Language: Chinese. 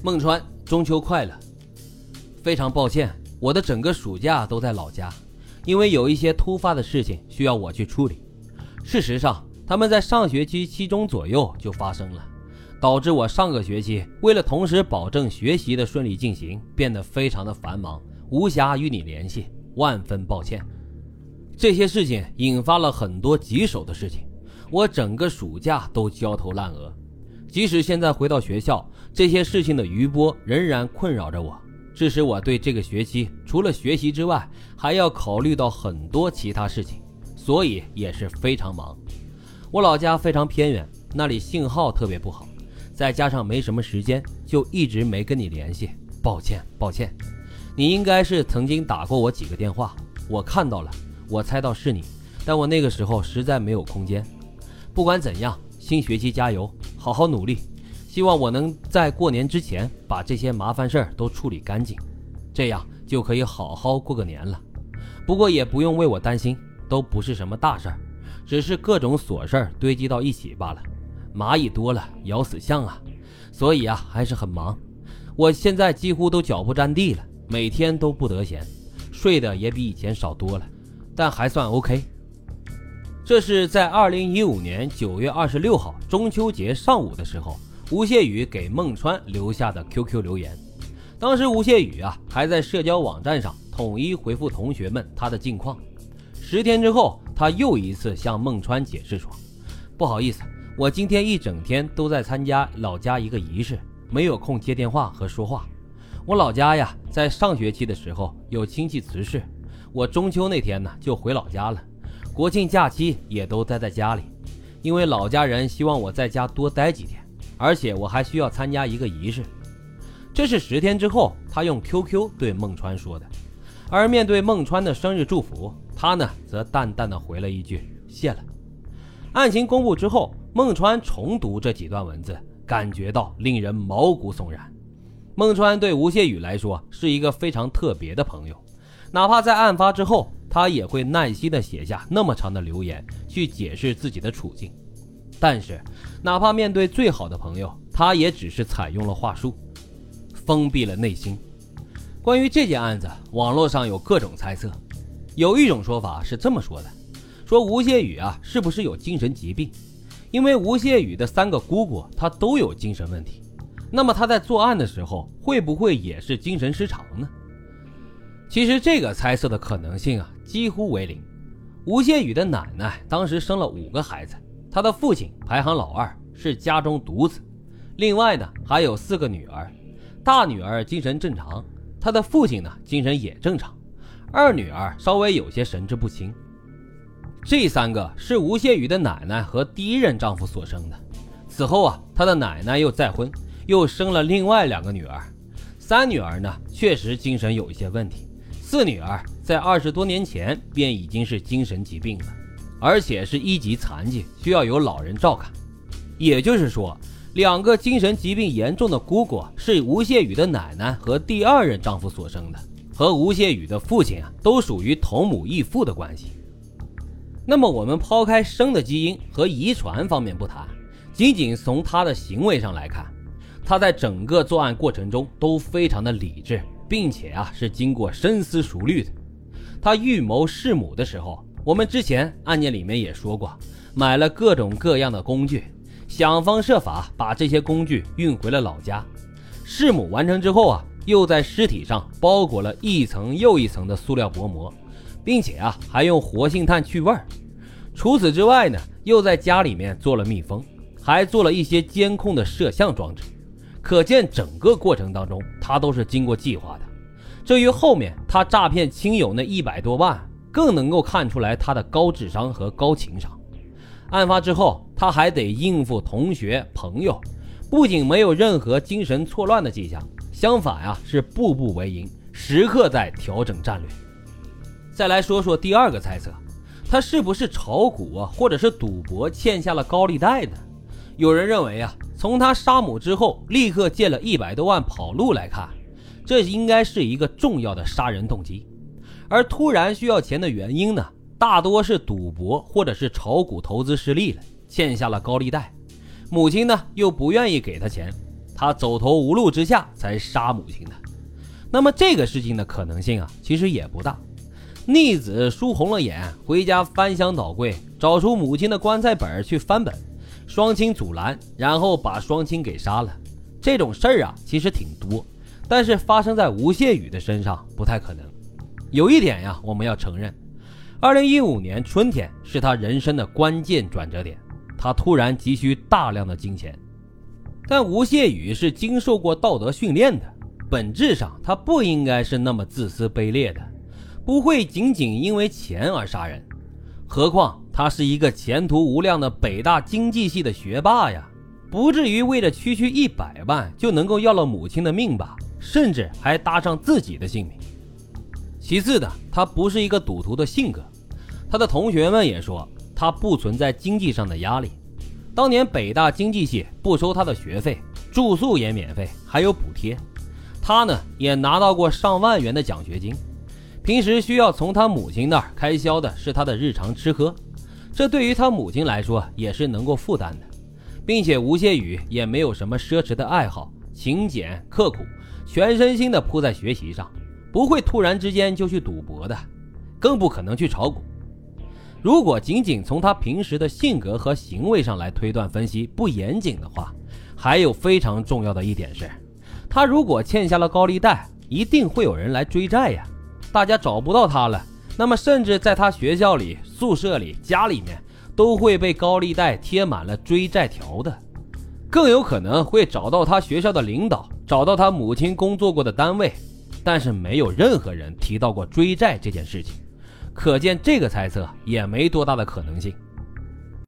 孟川，中秋快乐！非常抱歉，我的整个暑假都在老家，因为有一些突发的事情需要我去处理。事实上，他们在上学期期中左右就发生了，导致我上个学期为了同时保证学习的顺利进行，变得非常的繁忙，无暇与你联系，万分抱歉。这些事情引发了很多棘手的事情，我整个暑假都焦头烂额。即使现在回到学校，这些事情的余波仍然困扰着我，致使我对这个学期除了学习之外，还要考虑到很多其他事情，所以也是非常忙。我老家非常偏远，那里信号特别不好，再加上没什么时间，就一直没跟你联系。抱歉，抱歉。你应该是曾经打过我几个电话，我看到了，我猜到是你，但我那个时候实在没有空间。不管怎样。新学期加油，好好努力，希望我能在过年之前把这些麻烦事儿都处理干净，这样就可以好好过个年了。不过也不用为我担心，都不是什么大事儿，只是各种琐事儿堆积到一起罢了。蚂蚁多了咬死象啊，所以啊还是很忙。我现在几乎都脚不沾地了，每天都不得闲，睡的也比以前少多了，但还算 OK。这是在二零一五年九月二十六号中秋节上午的时候，吴谢宇给孟川留下的 QQ 留言。当时吴谢宇啊还在社交网站上统一回复同学们他的近况。十天之后，他又一次向孟川解释说：“不好意思，我今天一整天都在参加老家一个仪式，没有空接电话和说话。我老家呀，在上学期的时候有亲戚辞世，我中秋那天呢就回老家了。”国庆假期也都待在家里，因为老家人希望我在家多待几天，而且我还需要参加一个仪式。这是十天之后，他用 QQ 对孟川说的。而面对孟川的生日祝福，他呢则淡淡的回了一句“谢了”。案情公布之后，孟川重读这几段文字，感觉到令人毛骨悚然。孟川对吴谢宇来说是一个非常特别的朋友，哪怕在案发之后。他也会耐心的写下那么长的留言去解释自己的处境，但是哪怕面对最好的朋友，他也只是采用了话术，封闭了内心。关于这件案子，网络上有各种猜测，有一种说法是这么说的：说吴谢宇啊是不是有精神疾病？因为吴谢宇的三个姑姑他都有精神问题，那么他在作案的时候会不会也是精神失常呢？其实这个猜测的可能性啊几乎为零。吴谢宇的奶奶当时生了五个孩子，他的父亲排行老二，是家中独子。另外呢还有四个女儿，大女儿精神正常，他的父亲呢精神也正常，二女儿稍微有些神志不清。这三个是吴谢宇的奶奶和第一任丈夫所生的。此后啊，他的奶奶又再婚，又生了另外两个女儿。三女儿呢确实精神有一些问题。四女儿在二十多年前便已经是精神疾病了，而且是一级残疾，需要有老人照看。也就是说，两个精神疾病严重的姑姑是吴谢宇的奶奶和第二任丈夫所生的，和吴谢宇的父亲啊都属于同母异父的关系。那么，我们抛开生的基因和遗传方面不谈，仅仅从他的行为上来看，他在整个作案过程中都非常的理智。并且啊，是经过深思熟虑的。他预谋弑母的时候，我们之前案件里面也说过，买了各种各样的工具，想方设法把这些工具运回了老家。弑母完成之后啊，又在尸体上包裹了一层又一层的塑料薄膜，并且啊，还用活性炭去味儿。除此之外呢，又在家里面做了密封，还做了一些监控的摄像装置。可见整个过程当中，他都是经过计划的。至于后面他诈骗亲友那一百多万，更能够看出来他的高智商和高情商。案发之后，他还得应付同学朋友，不仅没有任何精神错乱的迹象，相反啊，是步步为营，时刻在调整战略。再来说说第二个猜测，他是不是炒股啊，或者是赌博欠下了高利贷呢？有人认为啊。从他杀母之后立刻借了一百多万跑路来看，这应该是一个重要的杀人动机。而突然需要钱的原因呢，大多是赌博或者是炒股投资失利了，欠下了高利贷。母亲呢又不愿意给他钱，他走投无路之下才杀母亲的。那么这个事情的可能性啊，其实也不大。逆子输红了眼，回家翻箱倒柜，找出母亲的棺材本去翻本，双亲阻拦，然后把双亲给杀了。这种事儿啊，其实挺多，但是发生在吴谢宇的身上不太可能。有一点呀，我们要承认，二零一五年春天是他人生的关键转折点，他突然急需大量的金钱。但吴谢宇是经受过道德训练的，本质上他不应该是那么自私卑劣的。不会仅仅因为钱而杀人，何况他是一个前途无量的北大经济系的学霸呀，不至于为了区区一百万就能够要了母亲的命吧？甚至还搭上自己的性命。其次的，他不是一个赌徒的性格，他的同学们也说他不存在经济上的压力。当年北大经济系不收他的学费，住宿也免费，还有补贴。他呢，也拿到过上万元的奖学金。平时需要从他母亲那儿开销的是他的日常吃喝，这对于他母亲来说也是能够负担的，并且吴谢宇也没有什么奢侈的爱好，勤俭刻苦，全身心的扑在学习上，不会突然之间就去赌博的，更不可能去炒股。如果仅仅从他平时的性格和行为上来推断分析不严谨的话，还有非常重要的一点是，他如果欠下了高利贷，一定会有人来追债呀。大家找不到他了，那么甚至在他学校里、宿舍里、家里面都会被高利贷贴满了追债条的，更有可能会找到他学校的领导，找到他母亲工作过的单位，但是没有任何人提到过追债这件事情，可见这个猜测也没多大的可能性。